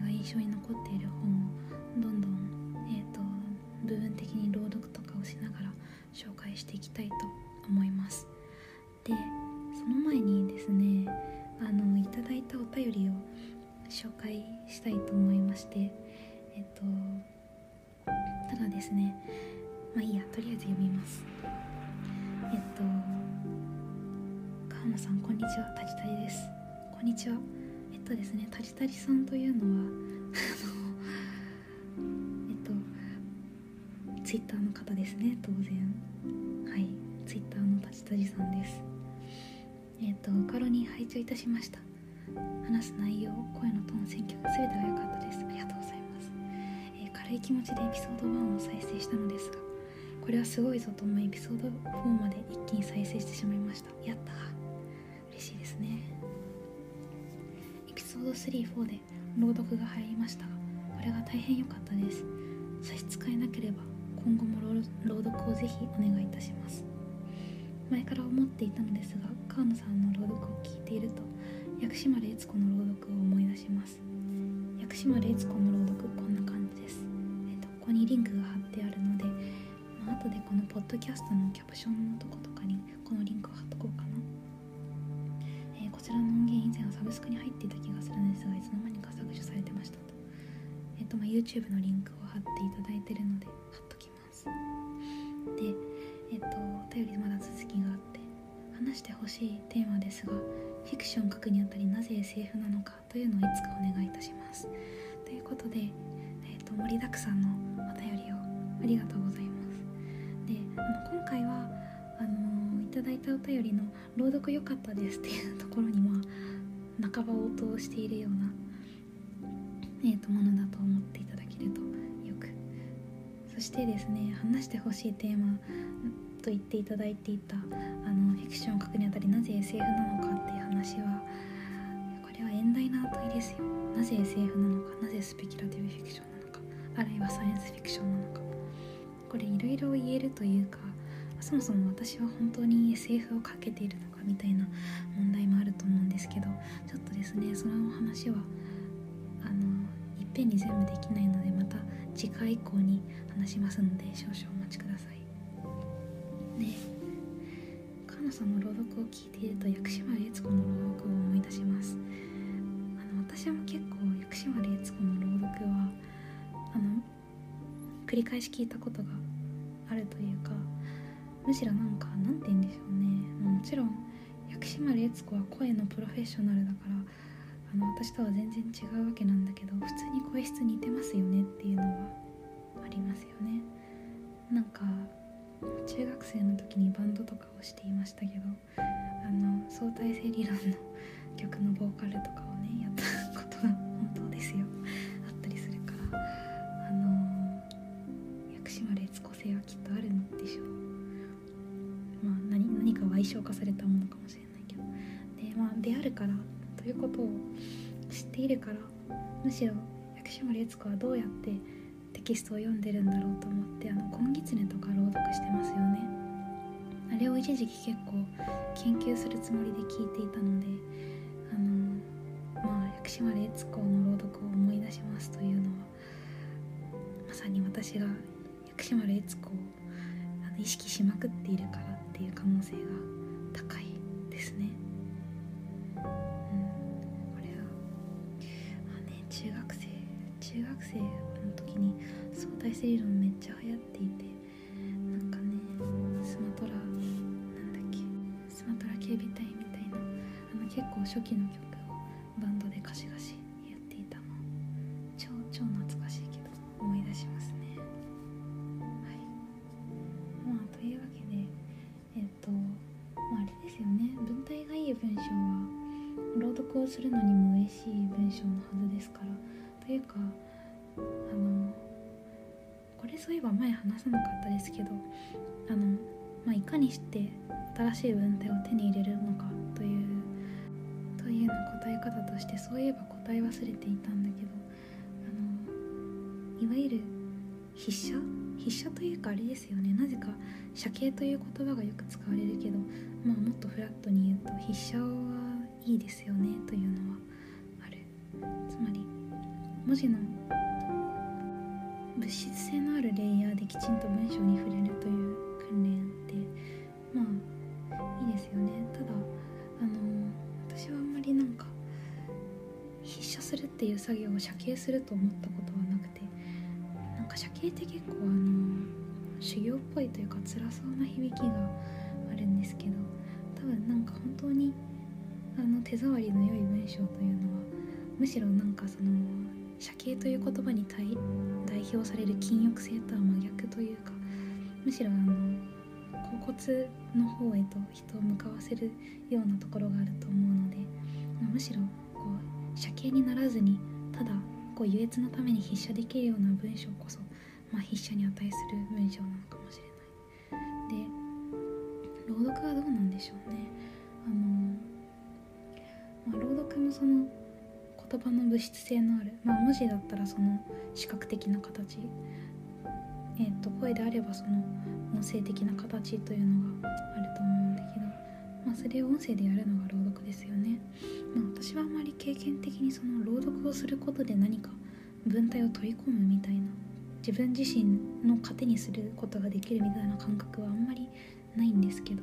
が印象に残っている本をどんどん、えーと部分的に朗読とかをしながら紹介していきたいと思います。でその前にですねあのいただいたお便りを紹介したいと思いましてえっとただですねまあいいやとりあえず読みます。えっと川野さんこんにちは。タジタリです。こんにちは。とですね。タジタリさんというのはあのえっとツイッターの方ですね。当然。はい。ツイッターのタジタジさんです。えっ、とカロに拝聴いたしました。話す内容声のトーン選曲全てが良かったです。ありがとうございます、えー軽い気持ちでエピソード1を再生したのですがこれはすごいぞと思いエピソード4まで一気に再生してしまいました。やった嬉ド34で朗読が入りましたがこれが大変良かったです。差し支えなければ今後も朗読をぜひお願いいたします。前から思っていたのですが川野さんの朗読を聞いていると薬師丸悦子の朗読を思い出します。薬師丸悦子の朗読こんな感じです、えっとここにリンクが貼ってあるので、まあ後でこのポッドキャストのキャプションのとことかにこのリンクを貼っとこうかな、ちらの音源以前はサブスクに入っていた気がするのですがいつの間にか削除されてましたと。えっ、とまあ YouTube のリンクを貼っていただいてるので貼っときます。でえっ、とお便りまだ続きがあって話してほしいテーマですがフィクションを書くにあたりなぜ SF なのかというのをいつかお願いいたします。ということで、えっと盛りだくさんのお便りをありがとうございます。であの今回はただいたお便りの「朗読良かったです」っていうところにまあ半ば応答しているような、えー、とものだと思っていただけるとよく。そしてですね話してほしいテーマと言っていただいていたあのフィクションを書くにあたりなぜ SF なのかっていう話はこれは遠大な問いですよ。なぜ SF なのかなぜスペキュラティブフィクションなのかあるいはサイエンスフィクションなのか。これいろいろ言えるというかそもそも私は本当に SF をかけているのかみたいな問題もあると思うんですけどちょっとですねその話はあのいっぺんに全部できないのでまた次回以降に話しますので少々お待ちください。で川野さんの朗読を聞いていると薬師丸悦子の朗読を思い出します。あの私も結構薬師丸悦子の朗読はあの繰り返し聞いたことがあるというかむしろなんかなんて言うんでしょうね。もちろん薬師丸悦子は声のプロフェッショナルだからあの私とは全然違うわけなんだけど普通に声質似てますよねっていうのはありますよね。なんか中学生の時にバンドとかをしていましたけどあの相対性理論の曲のボーカルとかをねやった。何か賠償化されたものかもしれないけど。でまあであるからということを知っているからむしろ薬師丸悦子はどうやってテキストを読んでるんだろうと思ってあの「金狐」とか朗読してますよね。あれを一時期結構研究するつもりで聞いていたのであのまあ薬師丸悦子の朗読を思い出しますというのはまさに私が薬師丸悦子を意識しまくっているからていう可能性が高いですね。うん。これはまあね中学生中学生の時に相対性理論めっちゃ流行っていてなんかねスマトラなんだっけスマトラ警備隊みたいなあの結構初期の曲するのにも嬉しい文章のはずですから。というかあのこれそういえば前話さなかったですけどあの、まあ、いかにして新しい文体を手に入れるのかというというの答え方としてそういえば答え忘れていたんだけどあのいわゆる筆者？筆者というかあれですよね。なぜか写形という言葉がよく使われるけど、まあ、もっとフラットに言うと筆者はいいですよねというのはある。つまり文字の物質性のあるレイヤーできちんと文章に触れるという訓練ってまあいいですよね。ただあの私はあんまりなんか筆写するっていう作業を写形すると思ったことはなくてなんか写形って結構あの修行っぽいというか辛そうな響きがあるんですけど多分なんか本当にの手触りの良い文章というのはむしろなんかその写形という言葉に対代表される禁欲性とは真逆というかむしろあの恍惚の方へと人を向かわせるようなところがあると思うので、ま、むしろこう写形にならずにただこう優越のために筆写できるような文章こそ、まあ、筆写に値する文章なのかもしれない。で朗読はどうなんでしょうね。あ、朗読もその言葉の物質性のある、まあ、文字だったらその視覚的な形、えー、と声であればその音声的な形というのがあると思うんだけど、まあ、それを音声でやるのが朗読ですよね、まあ、私はあまり経験的にその朗読をすることで何か文体を取り込むみたいな自分自身の糧にすることができるみたいな感覚はあんまりないんですけど。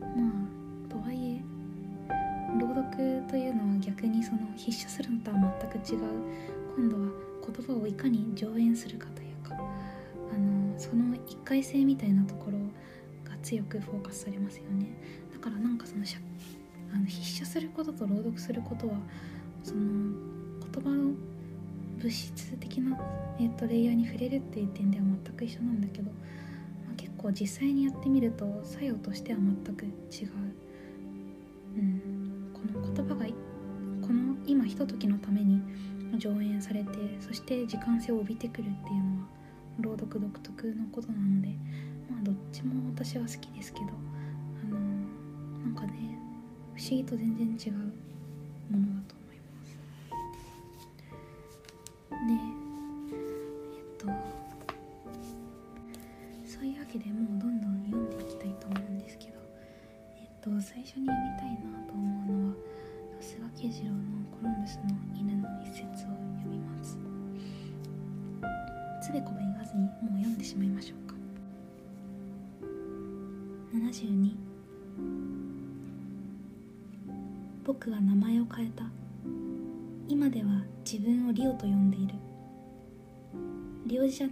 まあとはいえというのは逆にその筆写するのとは全く違う。今度は言葉をいかに上演するかというかあのその一回性みたいなところが強くフォーカスされますよね。だからなんかそのあの筆写することと朗読することはその言葉の物質的な、えーと、レイヤーに触れるっていう点では全く一緒なんだけど、まあ、結構実際にやってみると作用としては全く違う。うん。言葉がこの今ひとときのために上演されてそして時間性を帯びてくるっていうのは朗読独特のことなのでまあどっちも私は好きですけどあのなんかね不思議と全然違う。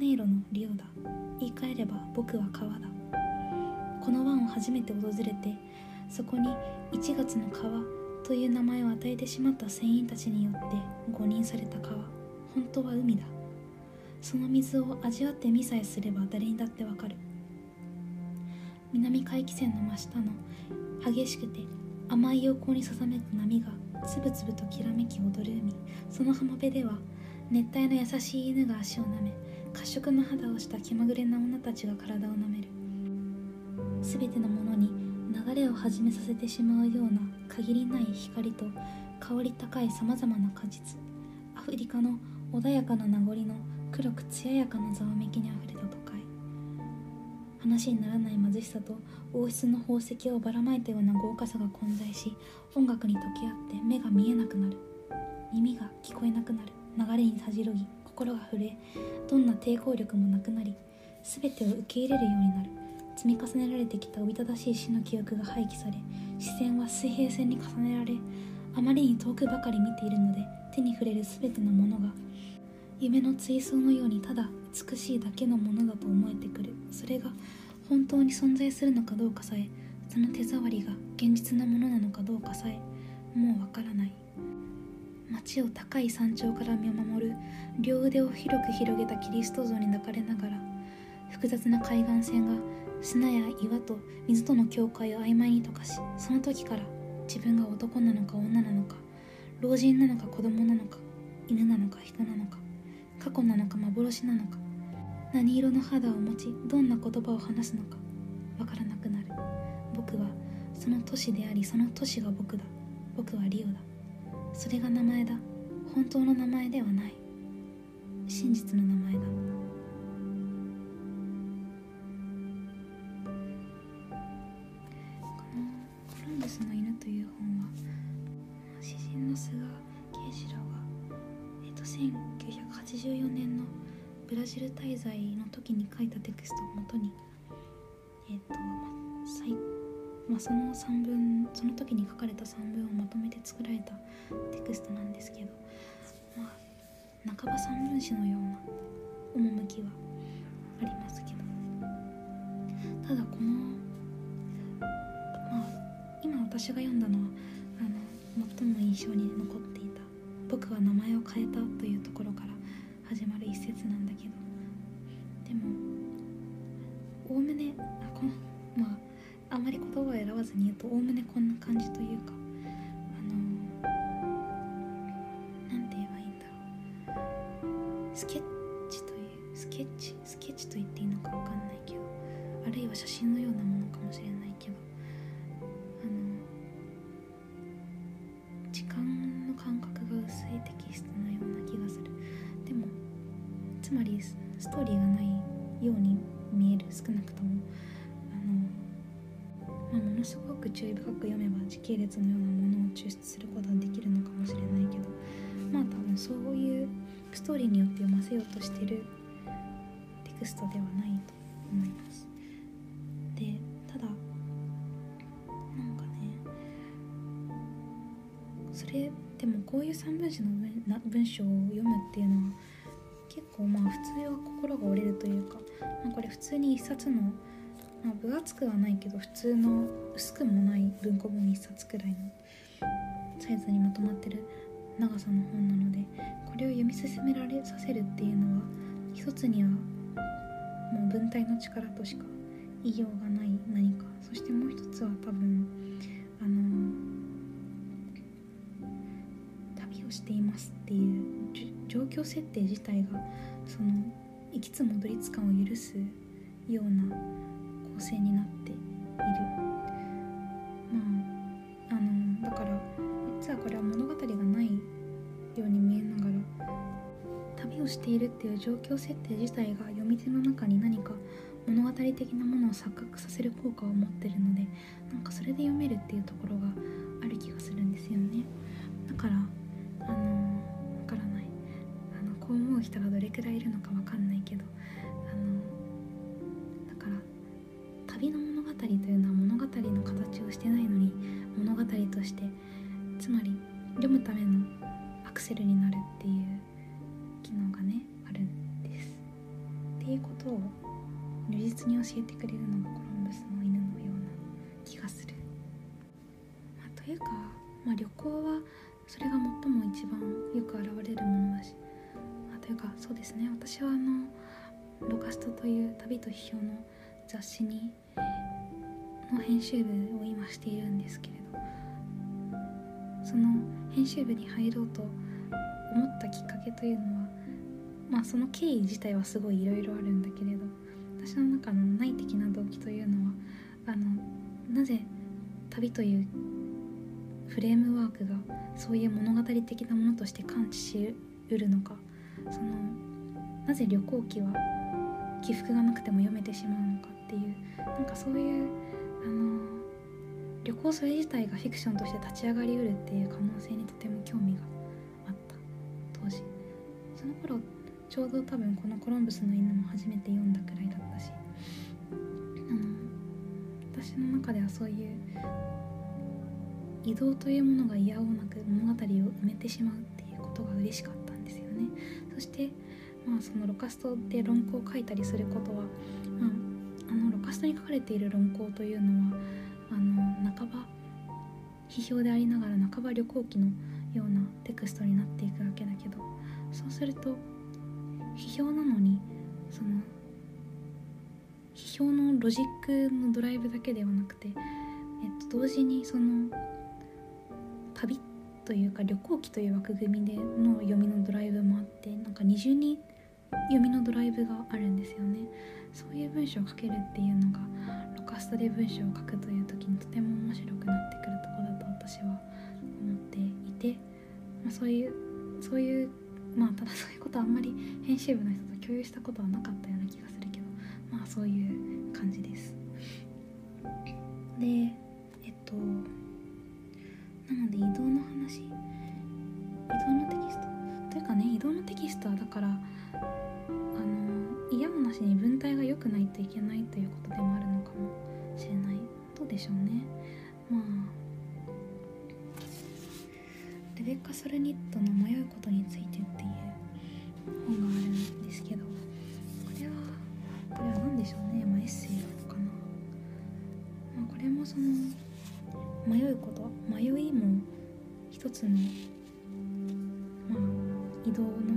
ネイロのリオだ。言い換えれば僕は川だ。この湾を初めて訪れてそこに1月の川という名前を与えてしまった船員たちによって誤認された川。本当は海だ。その水を味わってみさえすれば誰にだってわかる。南海汽船の真下の激しくて甘い陽光にささめく波がつぶつぶときらめき踊る海。その浜辺では熱帯の優しい犬が足を舐め褐色の肌をした気まぐれな女たちが体を舐める。すべてのものに流れを始めさせてしまうような限りない光と香り高いさまざまな果実。アフリカの穏やかな名残の黒く艶やかなざわめきにあふれた都会。話にならない貧しさと王室の宝石をばらまいたような豪華さが混在し音楽に溶け合って目が見えなくなる。耳が聞こえなくなる。流れにたじろぎ。心が震えどんな抵抗力もなくなり全てを受け入れるようになる。積み重ねられてきたおびただしい死の記憶が廃棄され視線は水平線に重ねられあまりに遠くばかり見ているので手に触れる全てのものが夢の追走のようにただ美しいだけのものだと思えてくる。それが本当に存在するのかどうかさえその手触りが現実なものなのかどうかさえもうわからない。街を高い山頂から見守る両腕を広く広げたキリスト像に抱かれながら複雑な海岸線が砂や岩と水との境界を曖昧に溶かしその時から自分が男なのか女なのか老人なのか子供なのか犬なのか人なのか過去なのか幻なのか何色の肌を持ちどんな言葉を話すのかわからなくなる。僕はその都市でありその都市が僕だ。僕はリオだ。それが名前だ。本当の名前ではない。真実の名前だ。この「コロンブスの犬」という本は詩人の菅慶次郎が、えっと1984年のブラジル滞在の時に書いたテクストをもとにえっと、まあ最まあ、その3文その時に書かれた3文をまとめて作られたテクストなんですけどまあ半ば三分詞のような趣はありますけど。ただこのまあ今私が読んだのはあの最も印象に残っていた「僕は名前を変えた」というところから始まる一節なんだけど。でもおおむねあこのまああまり言葉を選ばずに言うとおおむねこんな感じというか。のようなものを抽出することはできるのかもしれないけどまあ多分そういうストーリーによって読ませようとしてるテクストではないと思います。でただなんかねそれでもこういう三分詞の文な文章を読むっていうのは結構まあ普通は心が折れるというか、まあ、これ普通に一冊の、まあ、分厚くはないけど普通の薄くもない文庫本一冊くらいのサイズにまとまってる長さの本なのでこれを読み進められさせるっていうのは一つにはもう文体の力としか言いようがない何かそしてもう一つは多分あの旅をしていますっていう状況設定自体がその行きつ戻りつ感を許すような構成になっている。まああのだから実はこれは物語がないように見えながら旅をしているっていう状況設定自体が読み手の中に何か物語的なものを錯覚させる効果を持ってるのでなんかそれで読めるっていうところがある気がするんですよね。だからあのわからない。あのこう思う人がどれくらいいるのかわかんないけどというのは物語の形をしてないのに物語としてつまり読むためのアクセルになるっていう機能がねあるんです。っていうことを如実に教えてくれるのがコロンブスの犬のような気がする、まあ、というか、まあ、旅行はそれが最も一番よく現れるものだし、まあ、というかそうですね。私はあのロカストという旅と批評の雑誌に編集部を今しているんですけれどその編集部に入ろうと思ったきっかけというのはまあその経緯自体はすごいいろいろあるんだけれど私の中の内的な動機というのはあのなぜ旅というフレームワークがそういう物語的なものとして感知しうるのかそのなぜ旅行記は起伏がなくても読めてしまうのかっていうなんかそういうあの旅行それ自体がフィクションとして立ち上がりうるっていう可能性にとても興味があった。当時。その頃ちょうど多分このコロンブスの犬も初めて読んだくらいだったし。あの私の中ではそういう移動というものが嫌おうなく物語を埋めてしまうっていうことが嬉しかったんですよね。そしてまあそのロカストで論考を書いたりすることは、カストに書かれている論考というのはあの半ば批評でありながら半ば旅行記のようなテクストになっていくわけだけどそうすると批評なのにその批評のロジックのドライブだけではなくて、えっと、同時にその旅というか旅行記という枠組みでの読みのドライブもあってなんか二重に読みのドライブがあるんですよね。そういう文章を書けるっていうのがロカストで文章を書くという時にとても面白くなってくるとこだと私は思っていて、まあ、そういうそういうまあただそういうことはあんまり編集部の人と共有したことはなかったような気がするけどまあそういう感じです。でえっとなので移動の話？移動のテキスト？というかね移動のテキストはだからなしに文体が良くないといけないということでもあるのかもしれないどうでしょうね。まあレベッカ・ソルニットの「迷うことについて」っていう本があるんですけどこれはこれは何でしょうね、まあ、エッセイなのかな、まあ、これもその迷うこと迷いも一つの、まあ、移動の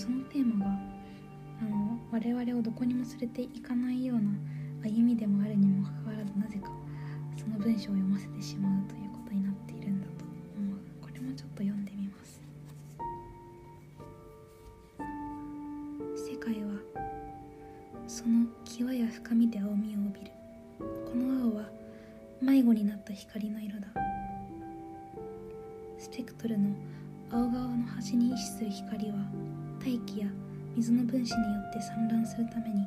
そのテーマがあの我々をどこにも連れていかないような歩みでもあるにもかかわらずなぜかその文章を読ませてしまうということになっているんだと思うこれもちょっと読んでみます。世界はその際や深みで青みを帯びる。この青は迷子になった光の色だ。スペクトルの青側の端に位置する光は大気や水の分子によって散乱するために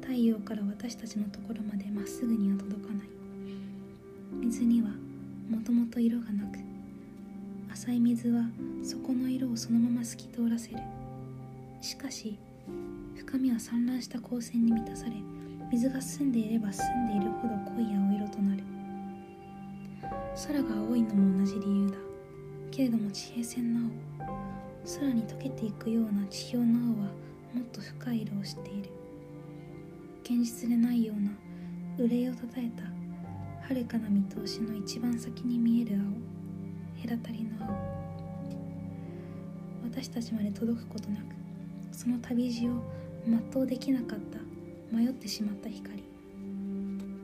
太陽から私たちのところまでまっすぐには届かない。水にはもともと色がなく浅い水は底の色をそのまま透き通らせる。しかし深みは散乱した光線に満たされ水が澄んでいれば澄んでいるほど濃い青色となる。空が青いのも同じ理由だ。けれども地平線の空に溶けていくような地表の青はもっと深い色をしている。現実でないような憂いをたたえた遥かな見通しの一番先に見える青。隔たりの青。私たちまで届くことなくその旅路を全うできなかった迷ってしまった光。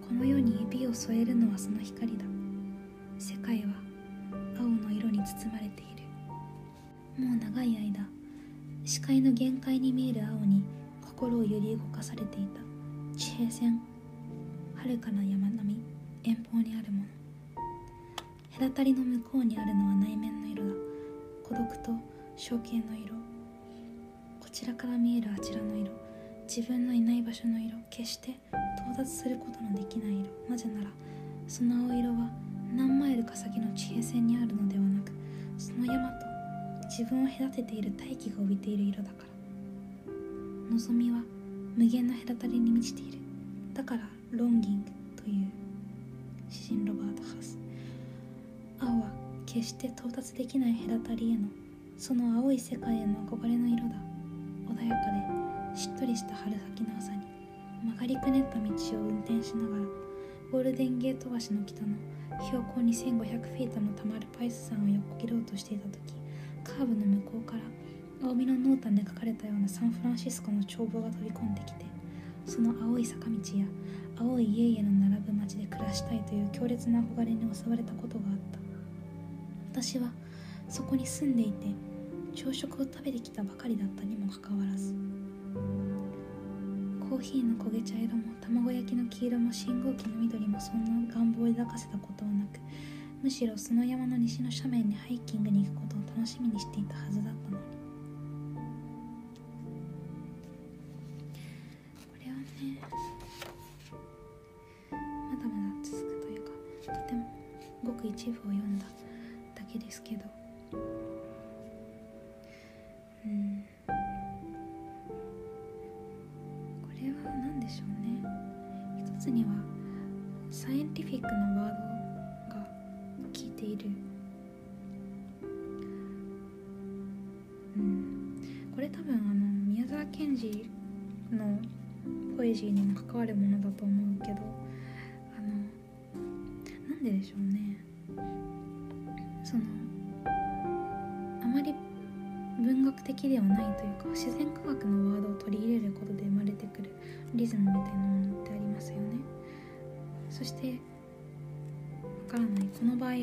この世に指を添えるのはその光だ。世界は青の色に包まれている。もう長い間視界の限界に見える青に心を揺り動かされていた。地平線。遥かな山並み。遠方にあるもの。隔たりの向こうにあるのは内面の色だ。孤独と象形の色。こちらから見えるあちらの色。自分のいない場所の色。決して到達することのできない色。なぜならその青色は何マイルか先の地平線にあるのではなくその山と自分を隔てている大気が帯びている色だから。望みは無限の隔たりに満ちている。だからロンギングという詩人ロバート・ハス。青は決して到達できない隔たりへのその青い世界への憧れの色だ。穏やかでしっとりした春先の朝に曲がりくねった道を運転しながらゴールデンゲート橋の北の標高2500フィートのタマルパイス山を横切ろうとしていた時カーブの向こうから青みの濃淡で書かれたようなサンフランシスコの眺望が飛び込んできてその青い坂道や青い家々の並ぶ町で暮らしたいという強烈な憧れに襲われたことがあった。私はそこに住んでいて朝食を食べてきたばかりだったにもかかわらずコーヒーの焦げ茶色も卵焼きの黄色も信号機の緑もそんな願望を抱かせたことはなくむしろその山の西の斜面にハイキングに行くことを楽しみにしていたはずだったのに。これはねまだまだ続くというかとてもごく一部を読んだだけですけど。いている。うん。これ多分あの宮沢賢治のポエジーにも関わるものだと思うけどあのなんででしょうね。そのあまり文学的ではないというか自然科学のワードを取り入れることで生まれてくるリズムみたいなものってありますよね。そしてわからない。この場合は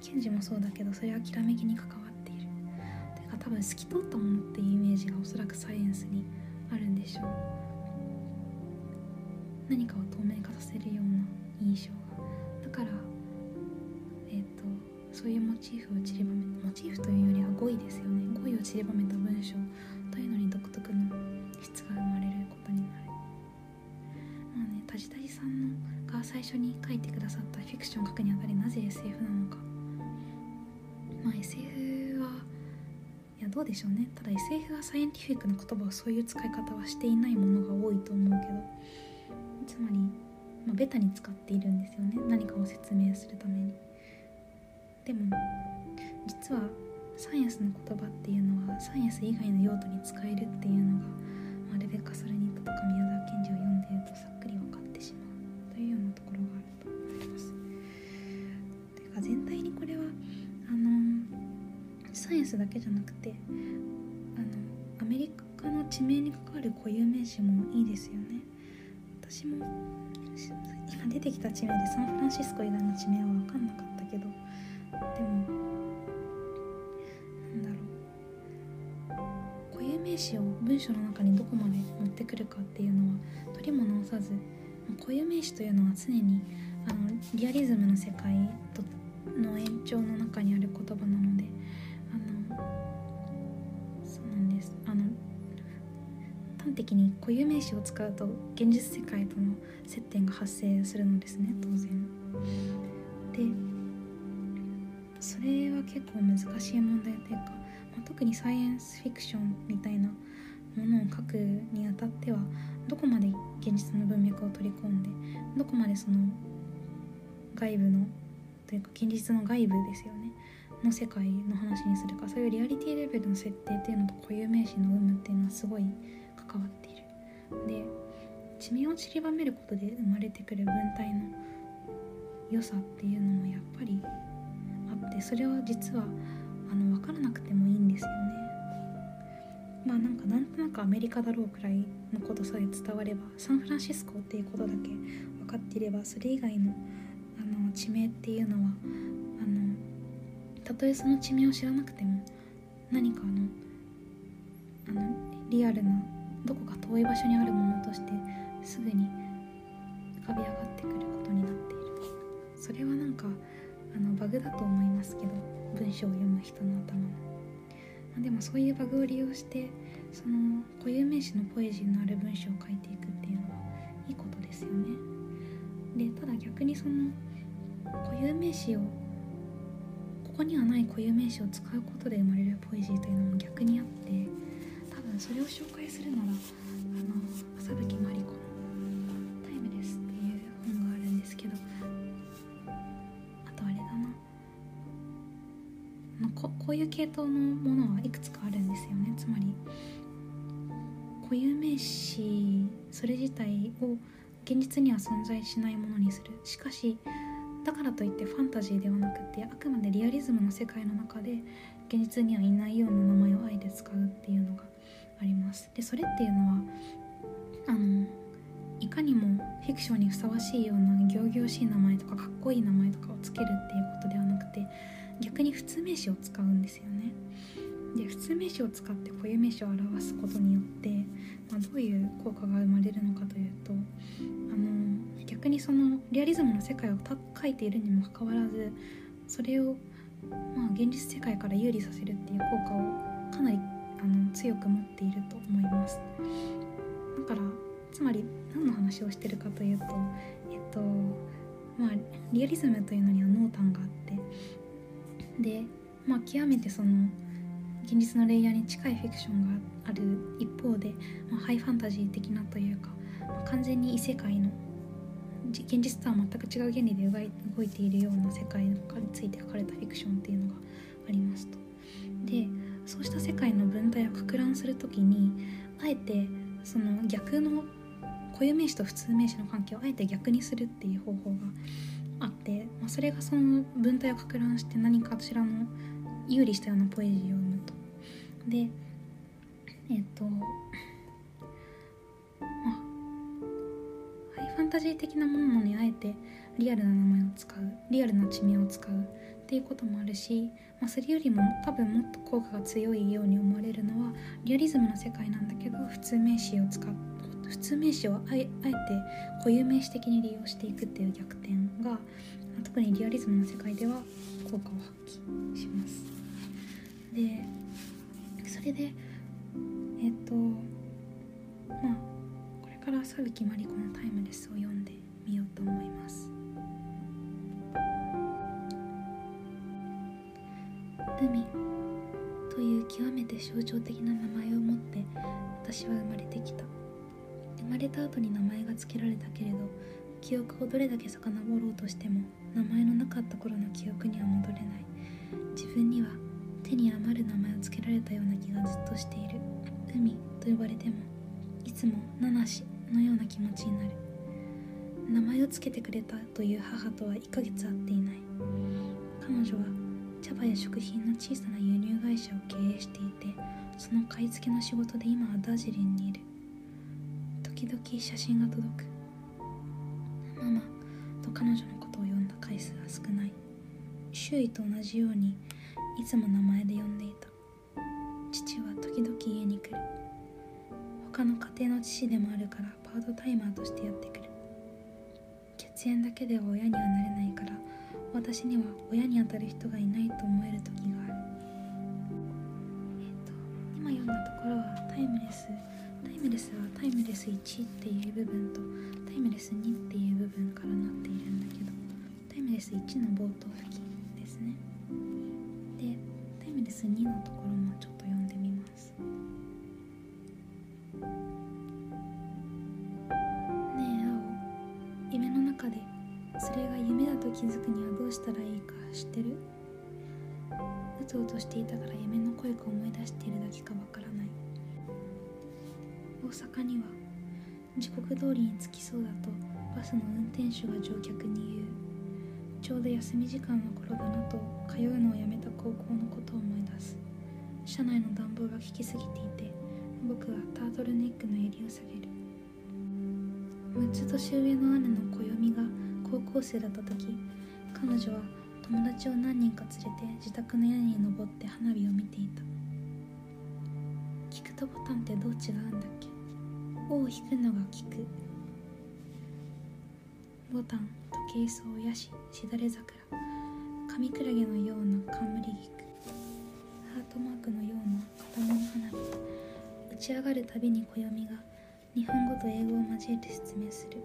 ケンジもそうだけどそれはきらめきに関わっている。てか多分透き通ったものっていうイメージがおそらくサイエンスにあるんでしょう。何かを透明化させるような印象が。だからえっ、ー、とそういうモチーフを散りばめモチーフというよりは語彙ですよね。語彙を散りばめた文章というのに独特の質が生まれることになる。まあねタジタジさんのが最初に書いてくださったフィクションを書くにあたりなぜ SF なのか。まあ SF はいやどうでしょうね。ただ SF はサイエンティフィックな言葉をそういう使い方はしていないものが多いと思うけど。つまり、まあ、ベタに使っているんですよね。何かを説明するために。でも実はサイエンスの言葉っていうのはサイエンス以外の用途に使えるっていうのが、まあ、レベッカ・サルニットとか宮沢賢治を読んでるとさサイエンスだけじゃなくてあのアメリカの地名に関わる固有名詞もいいですよね。私も今出てきた地名でサンフランシスコ以外の地名は分かんなかったけどでも何だろう固有名詞を文章の中にどこまで持ってくるかっていうのは取りも直さず固有名詞というのは常にあのリアリズムの世界の延長の中にある言葉なので端的に固有名詞を使うと現実世界との接点が発生するのですね当然。でそれは結構難しい問題というかまあ、特にサイエンスフィクションみたいなものを書くにあたってはどこまで現実の文脈を取り込んでどこまでその外部のというか現実の外部ですよねの世界の話にするかそういうリアリティレベルの設定っていうのと固有名詞の有無っていうのはすごい関わっている。で地名を散りばめることで生まれてくる文体の良さっていうのもやっぱりあってそれは実はあの分からなくてもいいんですよねまあなんかなんとなくアメリカだろうくらいのことさえ伝わればサンフランシスコっていうことだけ分かっていればそれ以外のあの地名っていうのはあのたとえその地名を知らなくても何かあのあのリアルなどこか遠い場所にあるものとしてすぐに浮かび上がってくることになっている。それはなんかあのバグだと思いますけど文章を読む人の頭の。でもそういうバグを利用してその固有名詞のポエジーのある文章を書いていくっていうのはいいことですよね。でただ逆にその固有名詞をここにはない固有名詞を使うことで生まれるポエジーというのも逆にあってそれを紹介するならあの浅吹真理子のここういう系統のものはいくつかあるんですよね。つまり固有名詞それ自体を現実には存在しないものにする。しかしだからといってファンタジーではなくてあくまでリアリズムの世界の中で現実にはいないような名前をあえて使うっていうのがあります。でそれっていうのはあのいかにもフィクションにふさわしいような仰々しい名前とかかっこいい名前とかをつけるっていうことではなくて逆に普通名詞を使うんですよね。で普通名詞を使って固有名詞を表すことによって、まあ、どういう効果が生まれるのかというとあの逆にそのリアリズムの世界を書いているにもかかわらずそれを、まあ、現実世界から有利させるっていう効果をかなりあの強く持っていると思いますだからつまり何の話をしてるかというとえっとまあリアリズムというのには濃淡があってで、まあ、極めてその現実のレイヤーに近いフィクションがある一方で、まあ、ハイファンタジー的なというか、まあ、完全に異世界の現実とは全く違う原理で動いているような世界について書かれたフィクションっていうのがありますと。でそうした世界の文体をか乱する時にあえてその逆の固有名詞と普通名詞の関係をあえて逆にするっていう方法があって、まあ、それがその文体をか乱して何かしらの有利したようなポエジーを生むと。でえっ、とまあハイファンタジー的なものにあえてリアルな名前を使うリアルな地名を使うっていうこともあるし、まあ、それよりも多分もっと効果が強いように思われるのはリアリズムの世界なんだけど普通名詞を使う普通名詞をあえて固有名詞的に利用していくっていう逆転が特にリアリズムの世界では効果を発揮します。でそれでえっ、とまあこれから佐吹真理子の「タイムレス」を読んでみようと思います。海という極めて象徴的な名前を持って私は生まれてきた。生まれた後に名前が付けられたけれど記憶をどれだけ遡ろうとしても名前のなかった頃の記憶には戻れない。自分には手に余る名前を付けられたような気がずっとしている。海と呼ばれてもいつも七しのような気持ちになる。名前を付けてくれたという母とは1ヶ月会っていない。彼女は茶葉や食品の小さな輸入会社を経営していてその買い付けの仕事で今はダージリンにいる。時々写真が届くママと彼女のことを呼んだ回数は少ない。周囲と同じようにいつも名前で呼んでいた。父は時々家に来る。他の家庭の父でもあるからパートタイマーとしてやってくる。血縁だけでは親にはなれないから私には親にあたる人がいないと思える時がある。え、ー、と今読んだところはタイムレスタイムレスはタイムレス1っていう部分とタイムレス2っていう部分からなっているんだけどタイムレス1の冒頭付近ですね。でタイムレス2のところもちょっと読ん知ってる？うとうとしていたから夢の声か思い出しているだけかわからない。大阪には時刻通りに着きそうだとバスの運転手が乗客に言う。ちょうど休み時間の頃だなと通うのをやめた高校のことを思い出す。車内の暖房が効きすぎていて僕はタートルネックの襟を下げる。6つ年上の姉の暦が高校生だった時彼女は友達を何人か連れて自宅の屋根に登って花火を見ていた。聞くとボタンってどう違うんだっけ「尾を引くのが聞く」ボタン時計草ヤシしだれ桜。神クラゲのような冠菊。ハートマークのような片物花火。打ち上がるたびに暦が日本語と英語を交えて説明する。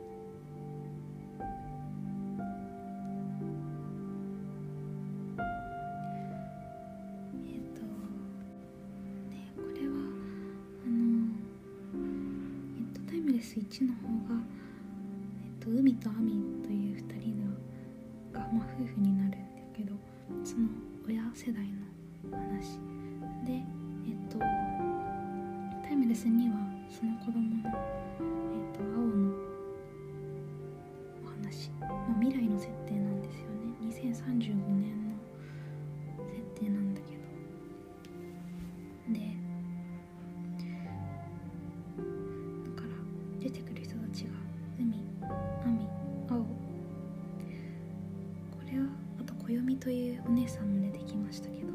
というお姉さんも出てきましたけど、ま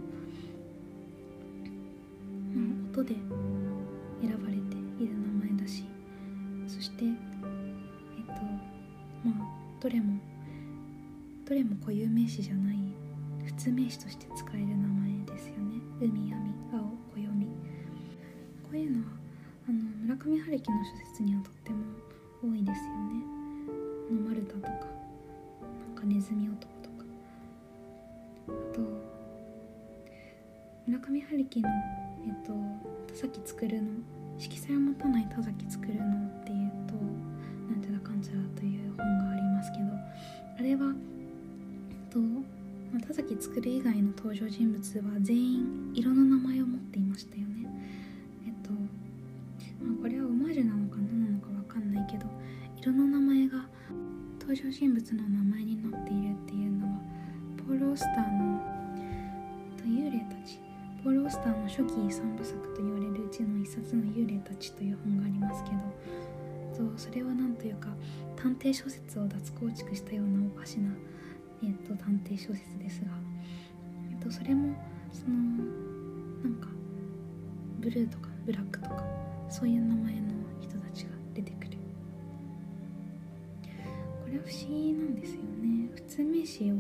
あ、音で選ばれている名前だし。そしてえっとまあどれもどれも固有名詞じゃない普通名詞として使える名前ですよね。海闇青暦。こういうのはあの村上春樹の小説にはとっても上春樹のえっと田崎作るの色彩を持たない田崎作るのっていうとなんちゃらかんちゃらという本がありますけどあれはえっと田崎作る以外の登場人物は全員色の名前を持っていましたよね。えっとまあ、これはオマージュなのか何なのか分かんないけど色の名前が登場人物の名前に載っているっていうのはポール・オスターの「」・スターの初期3部作と言われるうちの一冊の「幽霊たち」という本がありますけどそれは何というか探偵小説を脱構築したようなおかしな、えーと、探偵小説ですが、えーと、それもそのなんかブルーとかブラックとかそういう名前の人たちが出てくる。これは不思議なんですよね。普通名詞を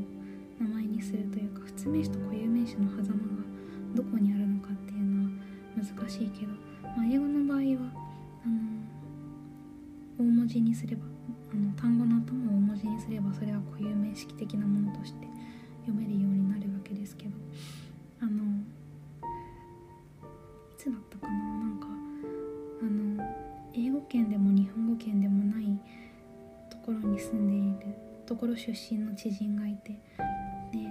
名前にするというか普通名詞と固有名詞の狭間がどこにあるしいけど、まあ、英語の場合はあの大文字にすればあの単語の頭を大文字にすればそれは固有名詞的なものとして読めるようになるわけですけどあのいつだったかな？なんかあの英語圏でも日本語圏でもないところに住んでいるところ出身の知人がいてで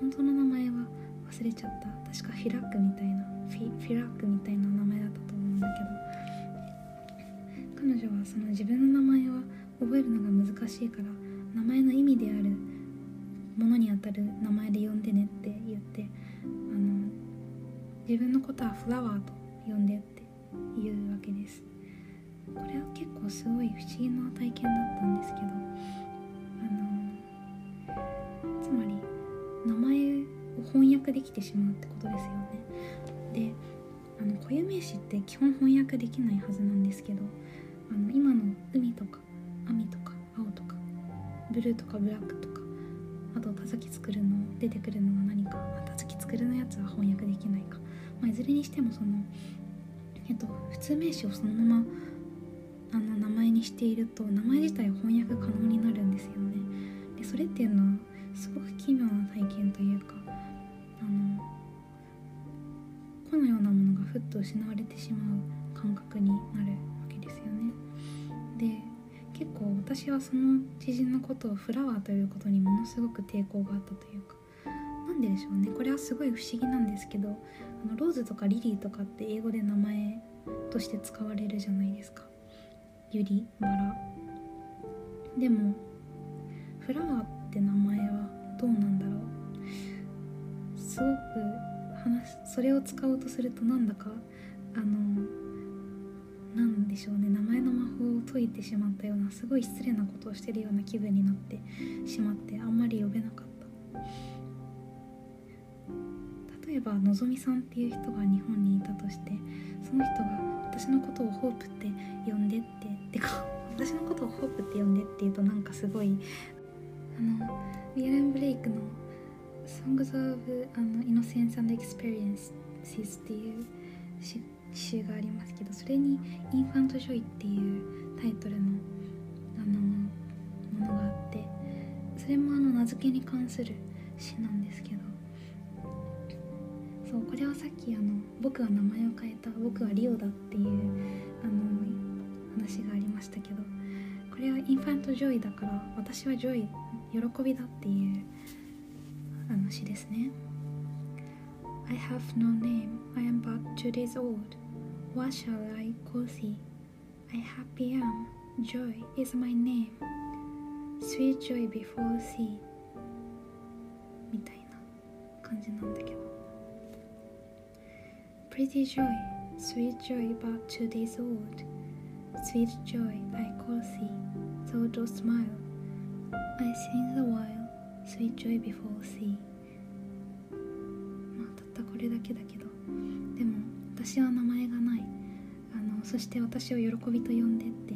本当の名前は忘れちゃった。確かフィラックみたいな。フィフィラックみたいな名前だったと思うんだけど。彼女はその自分の名前は覚えるのが難しいから名前の意味であるものにあたる名前で呼んでねって言ってあの自分のことはフラワーと呼んでって言うわけです。これは結構すごい不思議な体験だったんですけどあのつまり名前を翻訳できてしまうってことですよね。であの固有名詞って基本翻訳できないはずなんですけどあの今の海とか網とか青とかブルーとかブラックとかあと田崎作るの出てくるのは何か、まあ、田崎作るのやつは翻訳できないか、まあ、いずれにしてもそのえっと普通名詞をそのままあの名前にしていると名前自体を翻訳可能になるんですよね。でそれっていうのはすごく奇妙な体験というかあののようなものがふっと失われてしまう感覚になるわけですよね。で結構私はその知人のことをフラワーということにものすごく抵抗があったというか。何ででしょうね。これはすごい不思議なんですけどあのローズとかリリーとかって英語で名前として使われるじゃないですか。ユリバラ。でもフラワーって名前はどうなんだろう。すごく話それを使おうとするとなんだかあのなんでしょうね名前の魔法を解いてしまったようなすごい失礼なことをしてるような気分になってしまってあんまり呼べなかった。例えばのぞみさんっていう人が日本にいたとしてその人が私のことをホープって呼んでっててか 私のことをホープって呼んでって言うとなんかすごいあのウィアレン・ブレイクの「Songs of あの Innocence and Experiences」っていう詩集がありますけどそれに「 Infant Joy」っていうタイトルのあのものがあってそれもあの名付けに関する詩なんですけどそうこれはさっきあの僕が名前を変えた僕はリオだっていうあの話がありましたけどこれは Infant Joy だから私は Joy 喜びだっていうあの詩ですね。I have no name, I am but two days old. What shall I call thee? I happy am, joy is my name. Sweet joy before thee. みたいな感じなんだけど。Pretty joy, sweet joy but two days old. Sweet joy I call thee, thou dost smile. I sing the while, sweet joy before thee. これだけだけど。でも私は名前がない。あのそして私を喜びと呼んでって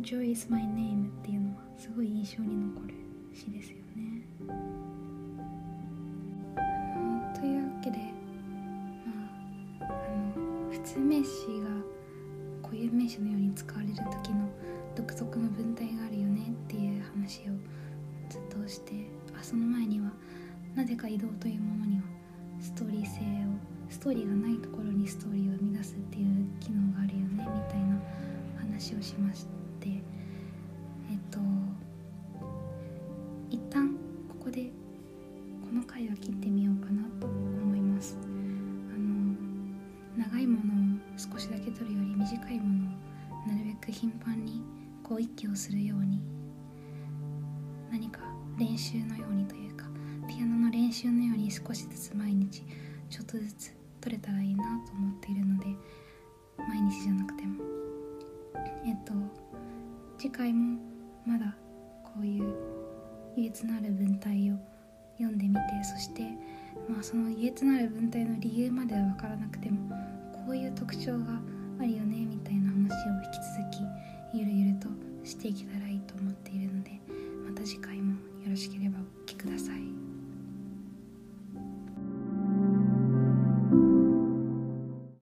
Joy is my name っていうのはすごい印象に残る詩ですよね。というわけでまああの普通名詞が固有名詞のように使われる時の独特の文体があるよねっていう話をずっとしてその前にはなぜか移動というものにはストーリー性をストーリーがないところにストーリーを生み出すっていう機能があるよねみたいな話をしました。